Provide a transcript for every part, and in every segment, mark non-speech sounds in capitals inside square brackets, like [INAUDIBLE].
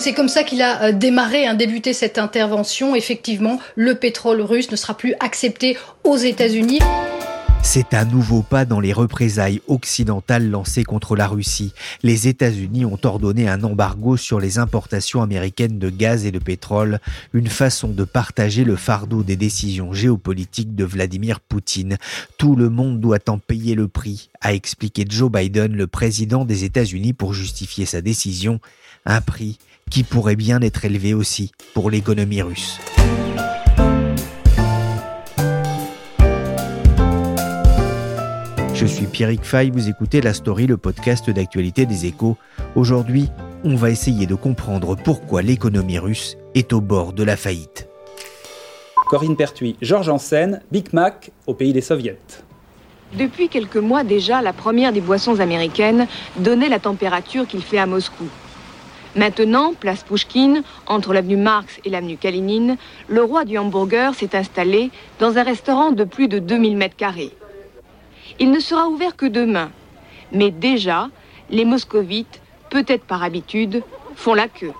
C'est comme ça qu'il a euh, démarré, hein, débuté cette intervention. Effectivement, le pétrole russe ne sera plus accepté aux États-Unis. C'est un nouveau pas dans les représailles occidentales lancées contre la Russie. Les États-Unis ont ordonné un embargo sur les importations américaines de gaz et de pétrole, une façon de partager le fardeau des décisions géopolitiques de Vladimir Poutine. Tout le monde doit en payer le prix, a expliqué Joe Biden, le président des États-Unis, pour justifier sa décision. Un prix qui pourrait bien être élevé aussi pour l'économie russe. Je suis Pierrick Fay, vous écoutez La Story, le podcast d'actualité des échos. Aujourd'hui, on va essayer de comprendre pourquoi l'économie russe est au bord de la faillite. Corinne Pertuis, Georges Hansen, Big Mac au pays des soviets. Depuis quelques mois déjà, la première des boissons américaines donnait la température qu'il fait à Moscou. Maintenant, place Pouchkine, entre l'avenue Marx et l'avenue Kalinine, le roi du hamburger s'est installé dans un restaurant de plus de 2000 mètres carrés. Il ne sera ouvert que demain. Mais déjà, les moscovites, peut-être par habitude, font la queue.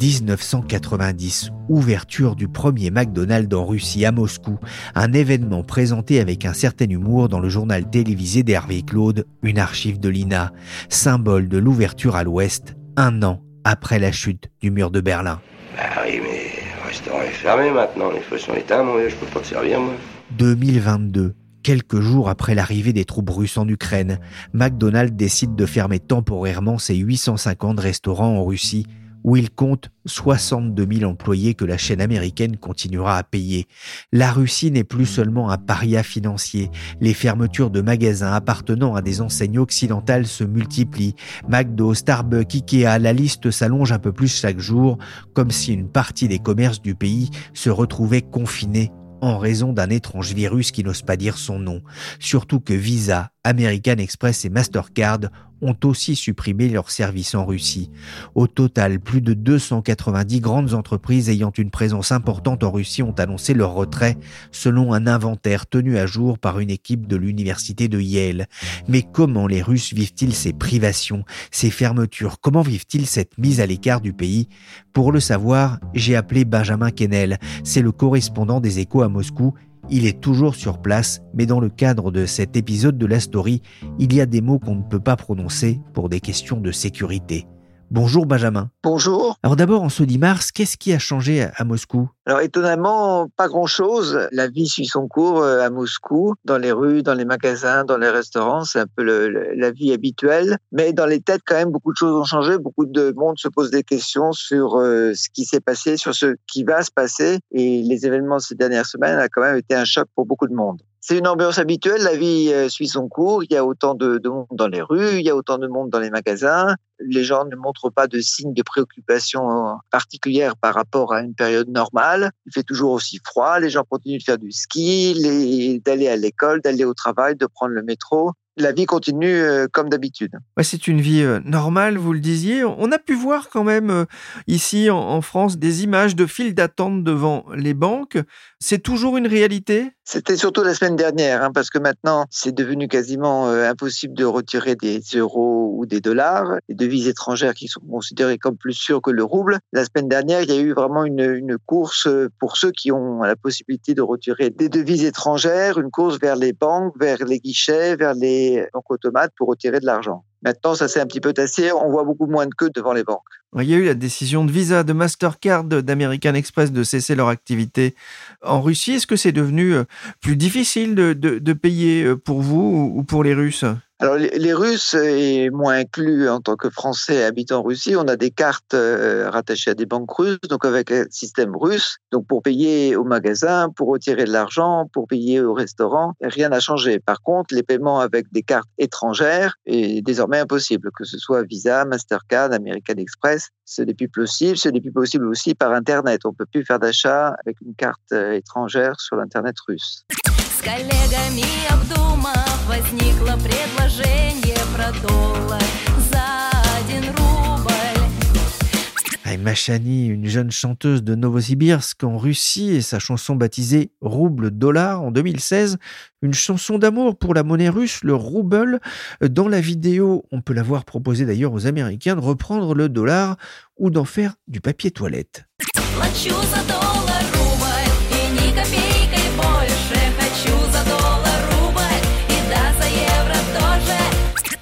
1990, ouverture du premier McDonald's en Russie à Moscou, un événement présenté avec un certain humour dans le journal télévisé d'Hervé Claude, une archive de l'INA, symbole de l'ouverture à l'ouest, un an après la chute du mur de Berlin. Bah oui, mais le restaurant est fermé maintenant, les feux sont éteints, je peux pas te servir, moi. 2022, Quelques jours après l'arrivée des troupes russes en Ukraine, McDonald's décide de fermer temporairement ses 850 restaurants en Russie, où il compte 62 000 employés que la chaîne américaine continuera à payer. La Russie n'est plus seulement un paria financier. Les fermetures de magasins appartenant à des enseignes occidentales se multiplient. McDo, Starbucks, Ikea, la liste s'allonge un peu plus chaque jour, comme si une partie des commerces du pays se retrouvait confinée en raison d'un étrange virus qui n'ose pas dire son nom. Surtout que Visa, American Express et Mastercard ont aussi supprimé leurs services en Russie. Au total, plus de 290 grandes entreprises ayant une présence importante en Russie ont annoncé leur retrait, selon un inventaire tenu à jour par une équipe de l'université de Yale. Mais comment les Russes vivent-ils ces privations, ces fermetures? Comment vivent-ils cette mise à l'écart du pays? Pour le savoir, j'ai appelé Benjamin Kennel. C'est le correspondant des échos à Moscou il est toujours sur place, mais dans le cadre de cet épisode de la story, il y a des mots qu'on ne peut pas prononcer pour des questions de sécurité. Bonjour Benjamin. Bonjour. Alors d'abord, en ce 10 mars, qu'est-ce qui a changé à Moscou? Alors étonnamment, pas grand-chose. La vie suit son cours euh, à Moscou, dans les rues, dans les magasins, dans les restaurants, c'est un peu la vie habituelle. Mais dans les têtes, quand même, beaucoup de choses ont changé. Beaucoup de monde se pose des questions sur euh, ce qui s'est passé, sur ce qui va se passer. Et les événements de ces dernières semaines ont quand même été un choc pour beaucoup de monde. C'est une ambiance habituelle, la vie euh, suit son cours, il y a autant de, monde dans les rues, il y a autant de monde dans les magasins, les gens ne montrent pas de signes de préoccupation particulière par rapport à une période normale, il fait toujours aussi froid, les gens continuent de faire du ski, d'aller à l'école, d'aller au travail, de prendre le métro la vie continue euh, comme d'habitude. c'est une vie euh, normale, vous le disiez. On a pu voir quand même euh, ici en, France des images de files d'attente devant les banques. C'est toujours une réalité? C'était surtout la semaine dernière, hein, parce que maintenant c'est devenu quasiment impossible de retirer des euros ou des dollars, des devises étrangères qui sont considérées comme plus sûres que le rouble. La semaine dernière, il y a eu vraiment une, une course pour ceux qui ont la possibilité de retirer des devises étrangères, une course vers les banques, vers les guichets, vers les banques automates pour retirer de l'argent. Maintenant, ça s'est un petit peu tassé. On voit beaucoup moins de queues devant les banques. Il y a eu la décision de Visa, de Mastercard, d'American Express de cesser leur activité en Russie. Est-ce que c'est devenu euh, plus difficile de, payer euh, pour vous ou pour les Russes? Alors les, Russes, et moins inclus en tant que Français habitant en Russie, on a des cartes euh, rattachées à des banques russes, donc avec un système russe. Donc pour payer au magasin, pour retirer de l'argent, pour payer au restaurant, rien n'a changé. Par contre, les paiements avec des cartes étrangères est désormais impossible, que ce soit Visa, Mastercard, American Express. Ce n'est plus possible. Ce n'est plus possible aussi par Internet. On peut plus faire d'achat avec une carte euh, étrangère sur l'Internet russe. Machani, une jeune chanteuse de Novosibirsk en Russie et sa chanson baptisée Rouble Dollar en 2016, une chanson d'amour pour la monnaie russe, le rouble. Dans la vidéo, on peut la voir proposer d'ailleurs aux Américains de reprendre le dollar ou d'en faire du papier toilette.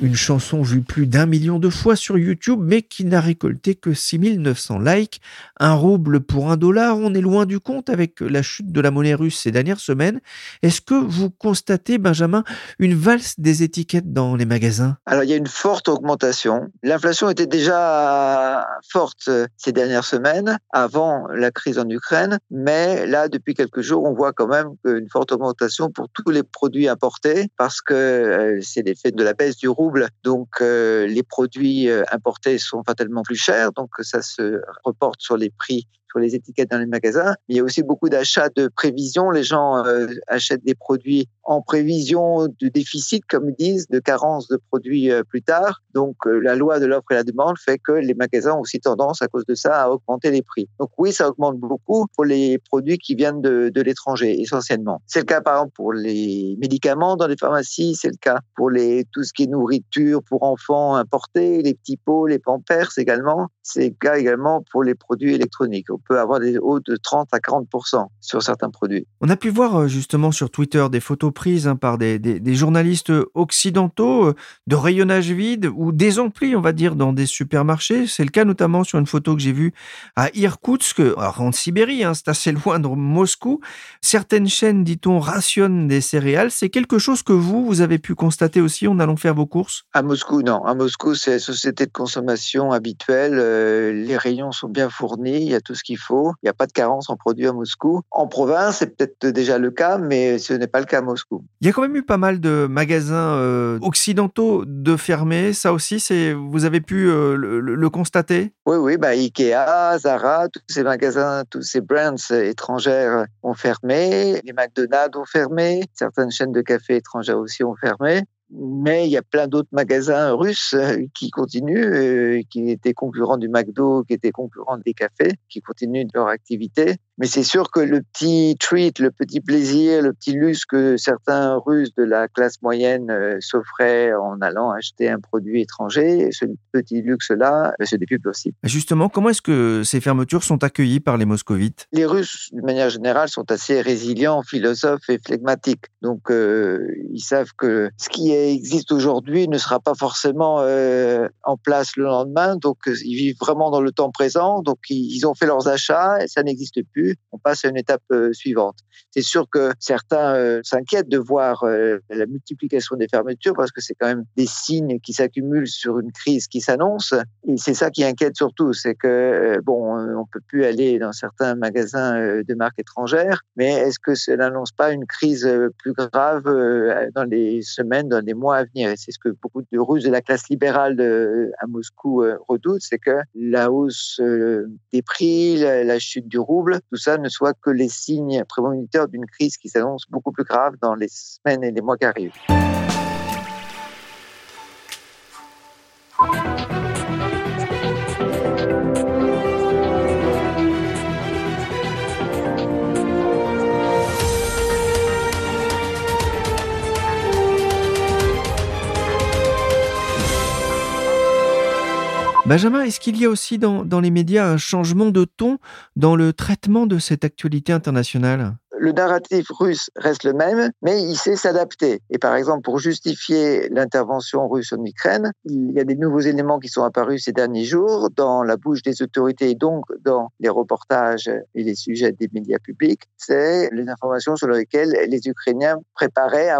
Une chanson vue plus d'un million de fois sur YouTube, mais qui n'a récolté que 6900 likes. Un rouble pour un dollar, on est loin du compte avec la chute de la monnaie russe ces dernières semaines. Est-ce que vous constatez, Benjamin, une valse des étiquettes dans les magasins? Alors, il y a une forte augmentation. L'inflation était déjà forte ces dernières semaines, avant la crise en Ukraine, mais là, depuis quelques jours, on voit quand même une forte augmentation pour tous les produits importés, parce que euh, c'est l'effet de la baisse du rouble donc euh, les produits euh, importés sont fatalement plus chers, donc ça se reporte sur les prix sur les étiquettes dans les magasins. Il y a aussi beaucoup d'achats de prévision. Les gens euh, achètent des produits en prévision de déficit, comme ils disent, de carence de produits euh, plus tard. Donc, euh, la loi de l'offre et la demande fait que les magasins ont aussi tendance, à cause de ça, à augmenter les prix. Donc, oui, ça augmente beaucoup pour les produits qui viennent de, de l'étranger, essentiellement. C'est le cas, par exemple, pour les médicaments dans les pharmacies. C'est le cas pour les, tout ce qui est nourriture pour enfants importés, les petits pots, les pampers également. C'est le cas également pour les produits électroniques peut avoir des hauts de 30 à 40 sur certains produits. On a pu voir euh, justement sur Twitter des photos prises hein, par des, journalistes occidentaux euh, de rayonnage vide ou des amplis, on va dire, dans des supermarchés. C'est le cas notamment sur une photo que j'ai vue à Irkoutsk, alors en Sibérie, hein, c'est assez [LAUGHS] loin de Moscou. Certaines chaînes, dit-on, rationnent des céréales. C'est quelque chose que vous, vous avez pu constater aussi en allant faire vos courses? À Moscou, non. À Moscou, c'est la société de consommation habituelle. Euh, les rayons sont bien fournis. Il y a tout ce qui faut. Il n'y a pas de carence en produits à Moscou. En province, c'est peut-être déjà le cas, mais ce n'est pas le cas à Moscou. Il y a quand même eu pas mal de magasins euh, occidentaux de fermés. Ça aussi, c'est vous avez pu euh, le, constater? Oui, oui. Bah, Ikea, Zara, tous ces magasins, tous ces brands étrangères ont fermé. Les McDonald's ont fermé. Certaines chaînes de café étrangères aussi ont fermé mais il y a plein d'autres magasins russes euh, qui continuent, euh, qui étaient concurrents du McDo, qui étaient concurrents des cafés, qui continuent leur activité. Mais c'est sûr que le petit treat, le petit plaisir, le petit luxe que certains Russes de la classe moyenne euh, s'offraient en allant acheter un produit étranger, ce petit luxe-là, ce n'est plus possible. Justement, comment est-ce que ces fermetures sont accueillies par les moscovites? Les Russes, de manière générale, sont assez résilients, philosophes et flegmatiques. Donc, ils savent que ce qui est existe aujourd'hui ne sera pas forcément euh, en place le lendemain. Donc, euh, ils vivent vraiment dans le temps présent. Donc, ils ont fait leurs achats et ça n'existe plus. On passe à une étape euh, suivante. C'est sûr que certains s'inquiètent de voir la multiplication des fermetures parce que c'est quand même des signes qui s'accumulent sur une crise qui s'annonce. Et c'est ça qui inquiète surtout, c'est que bon, on peut plus aller dans certains magasins de marques étrangères, mais est-ce que cela n'annonce pas une crise plus grave dans les semaines, dans les mois à venir. Et c'est ce que beaucoup de Russes de la classe libérale à Moscou euh, redoutent, c'est que la hausse euh, des prix, la, chute du rouble, tout ça ne soit que les signes prémonitoires d'une crise qui s'annonce beaucoup plus grave dans les semaines et les mois qui arrivent. Benjamin, est-ce qu'il y a aussi dans, les médias un changement de ton dans le traitement de cette actualité internationale? Le narratif russe reste le même, mais il sait s'adapter. Et par exemple, pour justifier l'intervention russe en Ukraine, il y a des nouveaux éléments qui sont apparus ces derniers jours dans la bouche des autorités et donc dans les reportages et les sujets des médias publics. C'est les informations sur lesquelles les Ukrainiens préparaient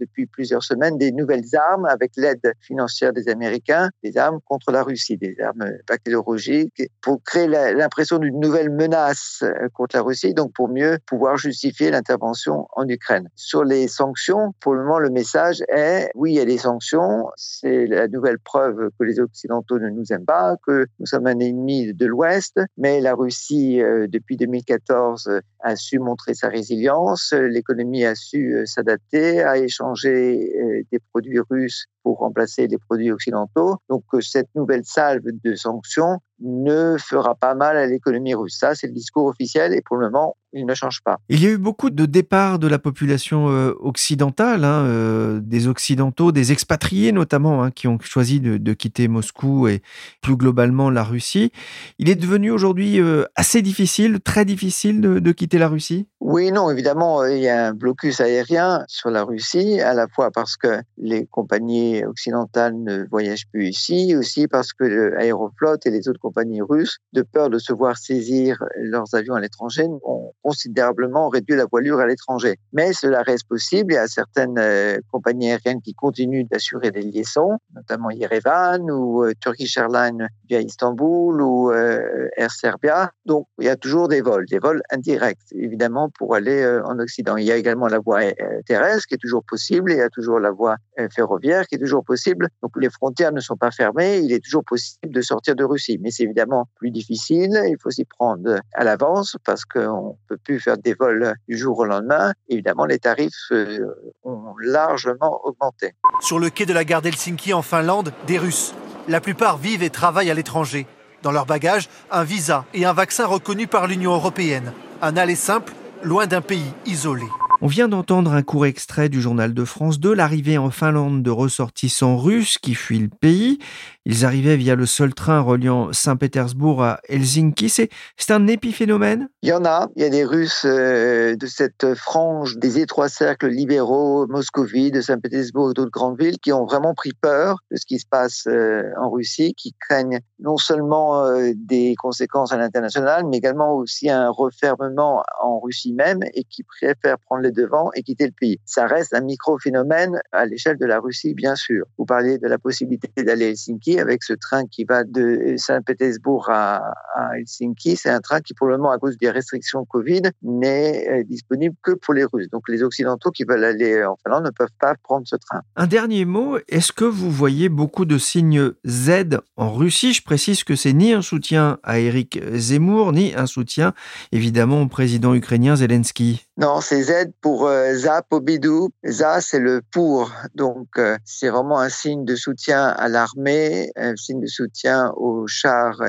depuis plusieurs semaines, des nouvelles armes avec l'aide financière des Américains, des armes contre la Russie, des armes bactériologiques, pour créer l'impression d'une nouvelle menace contre la Russie, donc pour mieux pouvoir justifier l'intervention en Ukraine. Sur les sanctions, pour le moment, le message est oui, il y a des sanctions, c'est la nouvelle preuve que les Occidentaux ne nous aiment pas, que nous sommes un ennemi de l'Ouest, mais la Russie, euh, depuis 2014, a su montrer sa résilience, l'économie a su euh, s'adapter, a échangé euh, des produits russes pour remplacer les produits occidentaux. Donc cette nouvelle salve de sanctions ne fera pas mal à l'économie russe. Ça, c'est le discours officiel et pour le moment, il ne change pas. Il y a eu beaucoup de départs de la population euh, occidentale, hein, euh, des occidentaux, des expatriés notamment, hein, qui ont choisi de, quitter Moscou et plus globalement la Russie. Il est devenu aujourd'hui euh, assez difficile, très difficile de, quitter la Russie? Oui, non, évidemment, il y a un blocus aérien sur la Russie, à la fois parce que les compagnies occidentales ne voyagent plus ici, aussi parce que l'Aéroflot et les autres compagnies russes, de peur de se voir saisir leurs avions à l'étranger, ont considérablement réduit la voilure à l'étranger. Mais cela reste possible. Il y a certaines euh, compagnies aériennes qui continuent d'assurer des liaisons, notamment Yerevan ou euh, Turkish Airlines via Istanbul ou euh, Air Serbia. Donc, il y a toujours des vols, des vols indirects, évidemment, pour aller en Occident. Il y a également la voie terrestre qui est toujours possible. Il y a toujours la voie ferroviaire qui est toujours possible. Donc, les frontières ne sont pas fermées. Il est toujours possible de sortir de Russie. Mais c'est évidemment plus difficile. Il faut s'y prendre à l'avance parce qu'on peut plus faire des vols du jour au lendemain. Évidemment, les tarifs euh, ont largement augmenté. Sur le quai de la gare d'Helsinki en Finlande, des Russes. La plupart vivent et travaillent à l'étranger. Dans leur bagage, un visa et un vaccin reconnus par l'Union européenne. Un aller simple, loin d'un pays isolé. On vient d'entendre un court extrait du journal de France 2, l'arrivée en Finlande de ressortissants russes qui fuient le pays. Ils arrivaient via le seul train reliant Saint-Pétersbourg à Helsinki. C'est, un épiphénomène? Il y en a. Il y a des Russes euh, de cette frange des étroits cercles libéraux, Moscovie, de Saint-Pétersbourg et d'autres grandes villes, qui ont vraiment pris peur de ce qui se passe euh, en Russie, qui craignent non seulement euh, des conséquences à l'international, mais également aussi un refermement en Russie même et qui préfèrent prendre les devants et quitter le pays. Ça reste un micro-phénomène à l'échelle de la Russie, bien sûr. Vous parliez de la possibilité d'aller à Helsinki avec ce train qui va de Saint-Pétersbourg à, Helsinki. C'est un train qui, pour le moment, à cause des restrictions Covid, n'est euh, disponible que pour les Russes. Donc les Occidentaux qui veulent aller en Finlande ne peuvent pas prendre ce train. Un dernier mot, est-ce que vous voyez beaucoup de signes Z en Russie? Je précise que c'est ni un soutien à Eric Zemmour, ni un soutien évidemment au président ukrainien Zelensky. Non, c'est Z pour euh, ZA Pobidou. ZA, c'est le pour. Donc, euh, c'est vraiment un signe de soutien à l'armée, un signe de soutien aux chars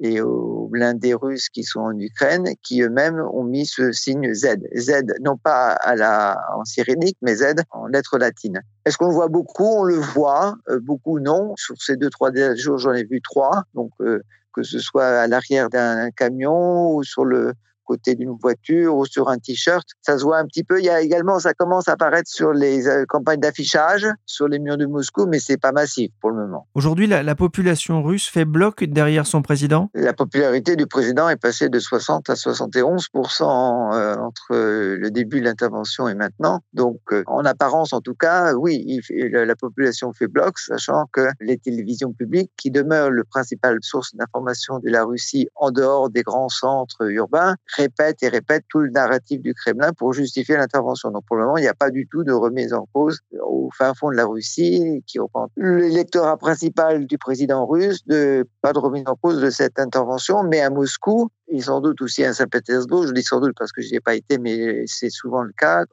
et aux blindés russes qui sont en Ukraine, qui eux-mêmes ont mis ce signe Z. Z, non pas à la, en cyrénique, mais Z en lettres latines. Est-ce qu'on le voit beaucoup? On le voit, euh, beaucoup non. Sur ces deux, trois jours, j'en ai vu trois. Donc, que ce soit à l'arrière d'un camion ou sur le côté d'une voiture ou sur un t-shirt. Ça se voit un petit peu. Il y a également, ça commence à apparaître sur les euh, campagnes d'affichage, sur les murs de Moscou, mais c'est pas massif pour le moment. Aujourd'hui, la, population russe fait bloc derrière son président? La popularité du président est passée de 60 à 71 euh, entre le début de l'intervention et maintenant. Donc, euh, en apparence, en tout cas, oui, la population fait bloc, sachant que les télévisions publiques, qui demeurent le principal source d'information de la Russie en dehors des grands centres urbains, répète et répète tout le narratif du Kremlin pour justifier l'intervention. Donc pour le moment, il n'y a pas du tout de remise en cause au fin fond de la Russie qui reprend l'électorat principal du président russe, de pas de remise en cause de cette intervention, mais à Moscou, et sans doute aussi à Saint-Pétersbourg. Je dis sans doute parce que je n'y ai pas été, mais c'est souvent le cas.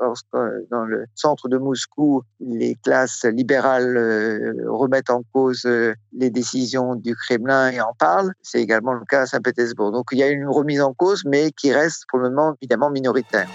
Dans le centre de Moscou, les classes libérales euh, remettent en cause euh, les décisions du Kremlin et en parlent, c'est également le cas à Saint-Pétersbourg. Donc il y a une remise en cause, mais qui reste pour le moment évidemment minoritaire.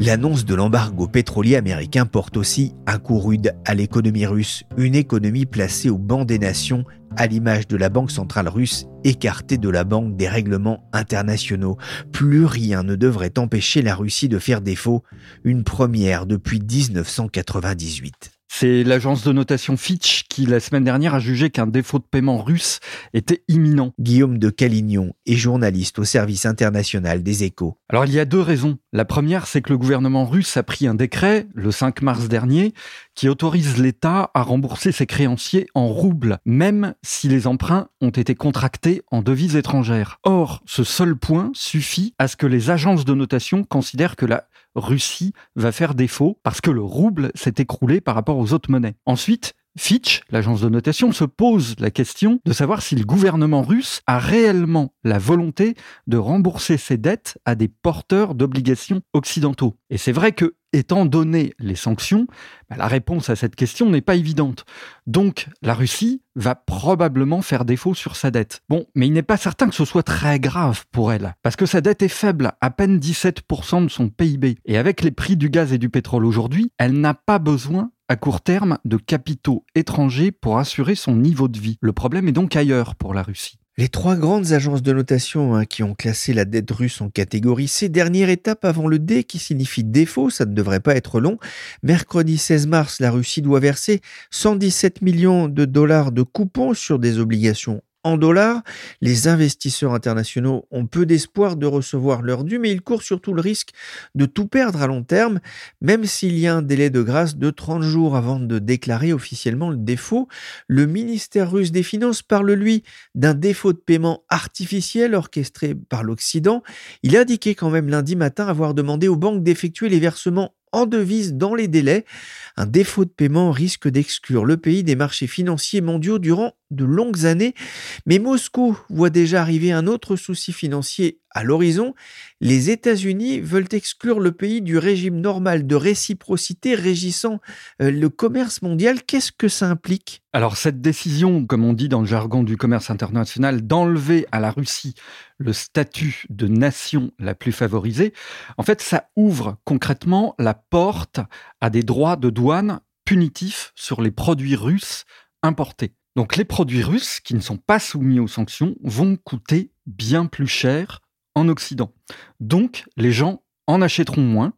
L'annonce de l'embargo pétrolier américain porte aussi un coup rude à l'économie russe, une économie placée au banc des nations, à l'image de la Banque centrale russe, écartée de la Banque des règlements internationaux. Plus rien ne devrait empêcher la Russie de faire défaut, une première depuis 1998. C'est l'agence de notation Fitch qui, la semaine dernière, a jugé qu'un défaut de paiement russe était imminent. Guillaume de Calignon est journaliste au service international des échos. Alors il y a deux raisons. La première, c'est que le gouvernement russe a pris un décret, le 5 mars dernier, qui autorise l'État à rembourser ses créanciers en roubles, même si les emprunts ont été contractés en devises étrangères. Or, ce seul point suffit à ce que les agences de notation considèrent que la Russie va faire défaut parce que le rouble s'est écroulé par rapport aux autres monnaies. Ensuite, Fitch, l'agence de notation, se pose la question de savoir si le gouvernement russe a réellement la volonté de rembourser ses dettes à des porteurs d'obligations occidentaux. Et c'est vrai que, étant donné les sanctions, bah, la réponse à cette question n'est pas évidente. Donc, la Russie va probablement faire défaut sur sa dette. Bon, mais il n'est pas certain que ce soit très grave pour elle, parce que sa dette est faible, à peine 17% de son PIB. Et avec les prix du gaz et du pétrole aujourd'hui, elle n'a pas besoin à court terme de capitaux étrangers pour assurer son niveau de vie. Le problème est donc ailleurs pour la Russie. Les trois grandes agences de notation hein, qui ont classé la dette russe en catégorie C, dernière étape avant le D qui signifie défaut, ça ne devrait pas être long. Mercredi 16 mars, la Russie doit verser 117 millions de dollars de coupons sur des obligations en dollars. Les investisseurs internationaux ont peu d'espoir de recevoir leur dû, mais ils courent surtout le risque de tout perdre à long terme, même s'il y a un délai de grâce de 30 jours avant de déclarer officiellement le défaut. Le ministère russe des Finances parle, lui, d'un défaut de paiement artificiel orchestré par l'Occident. Il a indiqué quand même lundi matin avoir demandé aux banques d'effectuer les versements en devise dans les délais. Un défaut de paiement risque d'exclure le pays des marchés financiers mondiaux durant de longues années. Mais Moscou voit déjà arriver un autre souci financier à l'horizon. Les États-Unis veulent exclure le pays du régime normal de réciprocité régissant euh, le commerce mondial. Qu'est-ce que ça implique? Alors cette décision, comme on dit dans le jargon du commerce international, d'enlever à la Russie le statut de nation la plus favorisée, en fait ça ouvre concrètement la porte à des droits de douane punitifs sur les produits russes importés. Donc les produits russes qui ne sont pas soumis aux sanctions vont coûter bien plus cher en Occident. Donc les gens en achèteront moins.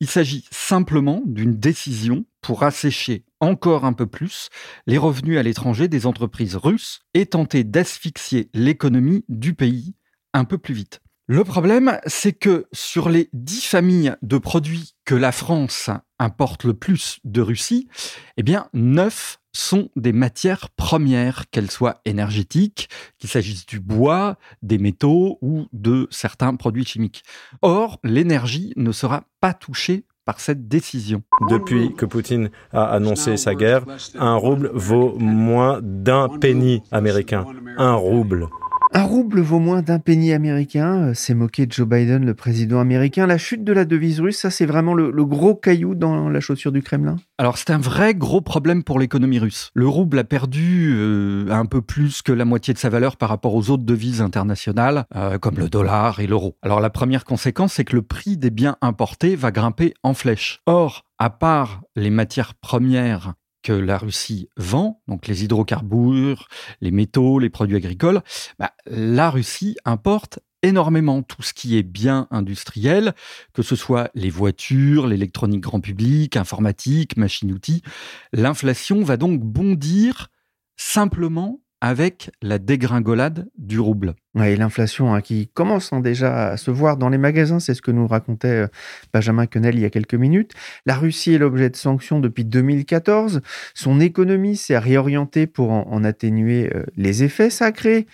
Il s'agit simplement d'une décision pour assécher encore un peu plus les revenus à l'étranger des entreprises russes et tenter d'asphyxier l'économie du pays un peu plus vite. Le problème, c'est que sur les dix familles de produits que la France importe le plus de Russie, eh bien, neuf sont des matières premières, qu'elles soient énergétiques, qu'il s'agisse du bois, des métaux ou de certains produits chimiques. Or, l'énergie ne sera pas touchée par cette décision. Depuis que Poutine a annoncé sa guerre, un rouble vaut moins d'un penny américain. Un rouble. Un rouble vaut moins d'un penny américain, euh, s'est moqué Joe Biden, le président américain. La chute de la devise russe, ça c'est vraiment le, gros caillou dans la chaussure du Kremlin? Alors c'est un vrai gros problème pour l'économie russe. Le rouble a perdu euh, un peu plus que la moitié de sa valeur par rapport aux autres devises internationales, euh, comme le dollar et l'euro. Alors la première conséquence, c'est que le prix des biens importés va grimper en flèche. Or, à part les matières premières que la Russie vend, donc les hydrocarbures, les métaux, les produits agricoles, bah, la Russie importe énormément tout ce qui est bien industriel, que ce soit les voitures, l'électronique grand public, informatique, machines-outils. L'inflation va donc bondir simplement avec la dégringolade du rouble. Oui, l'inflation hein, qui commence hein, déjà à se voir dans les magasins, c'est ce que nous racontait euh, Benjamin Quenel il y a quelques minutes. La Russie est l'objet de sanctions depuis 2014. Son économie s'est réorientée pour en, atténuer euh, les effets. sacrés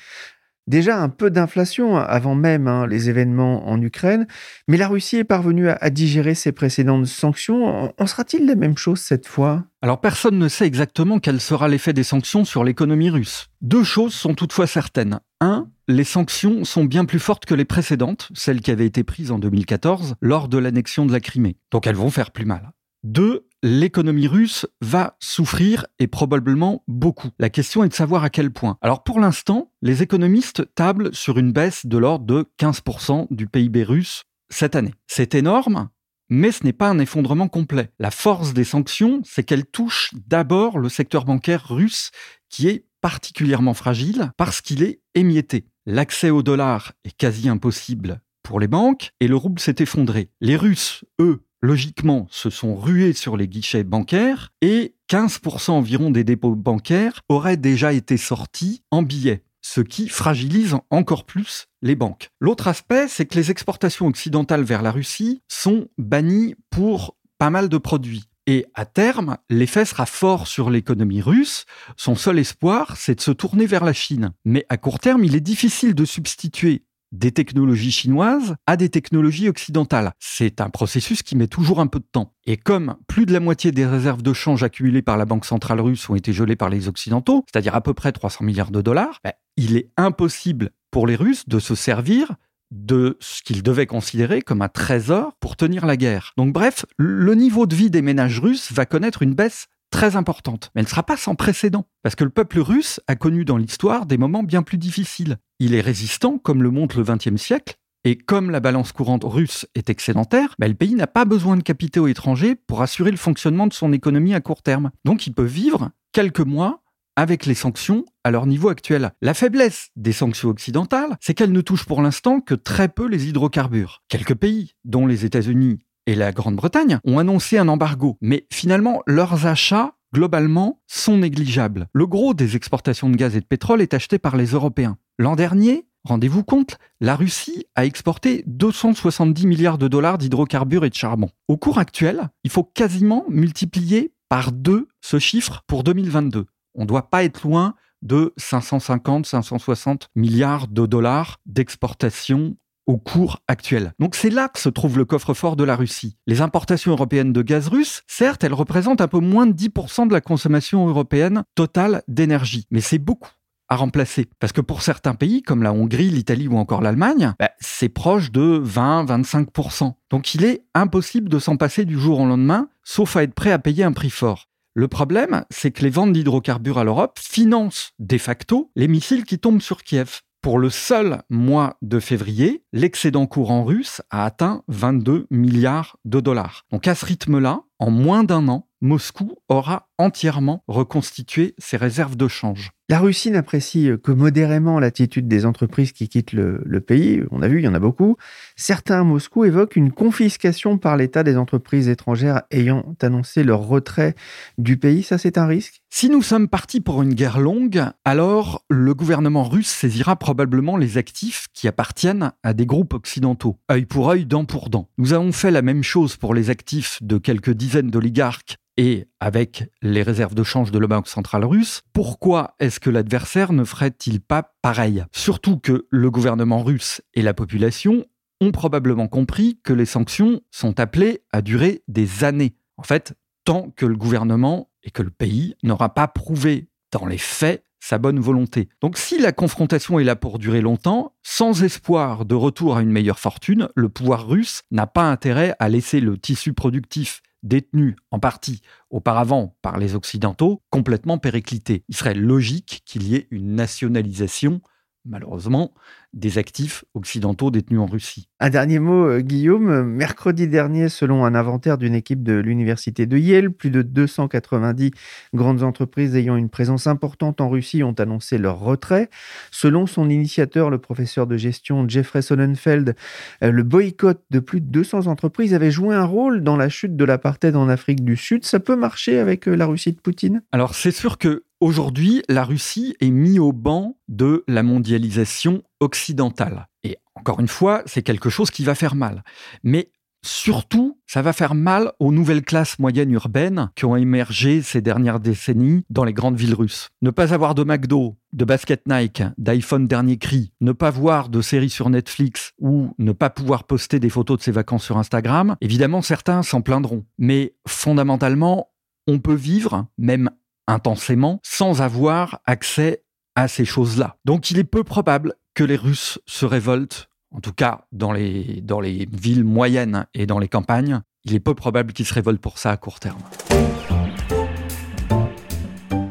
déjà un peu d'inflation avant même hein, les événements en Ukraine, mais la Russie est parvenue à, digérer ses précédentes sanctions. En, sera-t-il la même chose cette fois? Alors personne ne sait exactement quel sera l'effet des sanctions sur l'économie russe. Deux choses sont toutefois certaines. Un, les sanctions sont bien plus fortes que les précédentes, celles qui avaient été prises en 2014 lors de l'annexion de la Crimée. Donc elles vont faire plus mal. Deux, l'économie russe va souffrir et probablement beaucoup. La question est de savoir à quel point. Alors pour l'instant, les économistes tablent sur une baisse de l'ordre de 15% du PIB russe cette année. C'est énorme, mais ce n'est pas un effondrement complet. La force des sanctions, c'est qu'elles touchent d'abord le secteur bancaire russe qui est particulièrement fragile parce qu'il est émietté. L'accès au dollar est quasi impossible pour les banques et le rouble s'est effondré. Les Russes, eux, logiquement, se sont rués sur les guichets bancaires et 15% environ des dépôts bancaires auraient déjà été sortis en billets ce qui fragilise encore plus les banques. L'autre aspect, c'est que les exportations occidentales vers la Russie sont bannies pour pas mal de produits. Et à terme, l'effet sera fort sur l'économie russe. Son seul espoir, c'est de se tourner vers la Chine. Mais à court terme, il est difficile de substituer des technologies chinoises à des technologies occidentales. C'est un processus qui met toujours un peu de temps. Et comme plus de la moitié des réserves de change accumulées par la Banque centrale russe ont été gelées par les Occidentaux, c'est-à-dire à peu près 300 milliards de dollars, ben, il est impossible pour les Russes de se servir de ce qu'ils devaient considérer comme un trésor pour tenir la guerre. Donc bref, le niveau de vie des ménages russes va connaître une baisse très importante. Mais elle ne sera pas sans précédent, parce que le peuple russe a connu dans l'histoire des moments bien plus difficiles. Il est résistant, comme le montre le XXe siècle, et comme la balance courante russe est excédentaire, bah, le pays n'a pas besoin de capitaux étrangers pour assurer le fonctionnement de son économie à court terme. Donc il peut vivre quelques mois avec les sanctions à leur niveau actuel. La faiblesse des sanctions occidentales, c'est qu'elles ne touchent pour l'instant que très peu les hydrocarbures. Quelques pays, dont les États-Unis et la Grande-Bretagne ont annoncé un embargo, mais finalement leurs achats globalement sont négligeables. Le gros des exportations de gaz et de pétrole est acheté par les Européens. L'an dernier, rendez-vous compte, la Russie a exporté 270 milliards de dollars d'hydrocarbures et de charbon. Au cours actuel, il faut quasiment multiplier par deux ce chiffre pour 2022. On ne doit pas être loin de 550-560 milliards de dollars d'exportation au cours actuel. Donc c'est là que se trouve le coffre-fort de la Russie. Les importations européennes de gaz russe, certes, elles représentent un peu moins de 10% de la consommation européenne totale d'énergie, mais c'est beaucoup à remplacer. Parce que pour certains pays, comme la Hongrie, l'Italie ou encore l'Allemagne, bah, c'est proche de 20-25%. Donc il est impossible de s'en passer du jour au lendemain, sauf à être prêt à payer un prix fort. Le problème, c'est que les ventes d'hydrocarbures à l'Europe financent de facto les missiles qui tombent sur Kiev. Pour le seul mois de février, l'excédent courant russe a atteint 22 milliards de dollars. Donc à ce rythme-là, en moins d'un an, Moscou aura entièrement reconstitué ses réserves de change. La Russie n'apprécie que modérément l'attitude des entreprises qui quittent le, pays. On a vu, il y en a beaucoup. Certains à Moscou évoquent une confiscation par l'État des entreprises étrangères ayant annoncé leur retrait du pays. Ça, c'est un risque? Si nous sommes partis pour une guerre longue, alors le gouvernement russe saisira probablement les actifs qui appartiennent à des groupes occidentaux, œil pour œil, dent pour dent. Nous avons fait la même chose pour les actifs de quelques dizaines d'oligarques et avec les réserves de change de la Banque centrale russe, pourquoi est-ce que l'adversaire ne ferait-il pas pareil? Surtout que le gouvernement russe et la population ont probablement compris que les sanctions sont appelées à durer des années. En fait, tant que le gouvernement et que le pays n'aura pas prouvé dans les faits sa bonne volonté. Donc si la confrontation est là pour durer longtemps, sans espoir de retour à une meilleure fortune, le pouvoir russe n'a pas intérêt à laisser le tissu productif détenu en partie auparavant par les Occidentaux, complètement périclité. Il serait logique qu'il y ait une nationalisation, malheureusement, des actifs occidentaux détenus en Russie. Un dernier mot, euh, Guillaume. Mercredi dernier, selon un inventaire d'une équipe de l'université de Yale, plus de 290 grandes entreprises ayant une présence importante en Russie ont annoncé leur retrait. Selon son initiateur, le professeur de gestion Jeffrey Sonnenfeld, euh, le boycott de plus de 200 entreprises avait joué un rôle dans la chute de l'apartheid en Afrique du Sud. Ça peut marcher avec euh, la Russie de Poutine? Alors c'est sûr que Aujourd'hui, la Russie est mise au banc de la mondialisation occidentale. Et encore une fois, c'est quelque chose qui va faire mal. Mais surtout, ça va faire mal aux nouvelles classes moyennes urbaines qui ont émergé ces dernières décennies dans les grandes villes russes. Ne pas avoir de McDo, de basket Nike, d'iPhone dernier cri, ne pas voir de séries sur Netflix ou ne pas pouvoir poster des photos de ses vacances sur Instagram, évidemment certains s'en plaindront. Mais fondamentalement, on peut vivre, même intensément sans avoir accès à ces choses-là. Donc il est peu probable que les Russes se révoltent, en tout cas dans les, dans les villes moyennes et dans les campagnes, il est peu probable qu'ils se révoltent pour ça à court terme.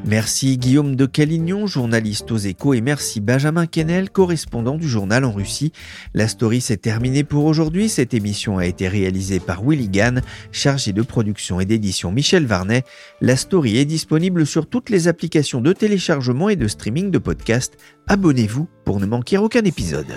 Merci Guillaume de Calignon, journaliste aux échos, et merci Benjamin Kennel, correspondant du journal en Russie. La story s'est terminée pour aujourd'hui. Cette émission a été réalisée par Willy Gann, chargé de production et d'édition Michel Varnet. La story est disponible sur toutes les applications de téléchargement et de streaming de podcasts. Abonnez-vous pour ne manquer aucun épisode.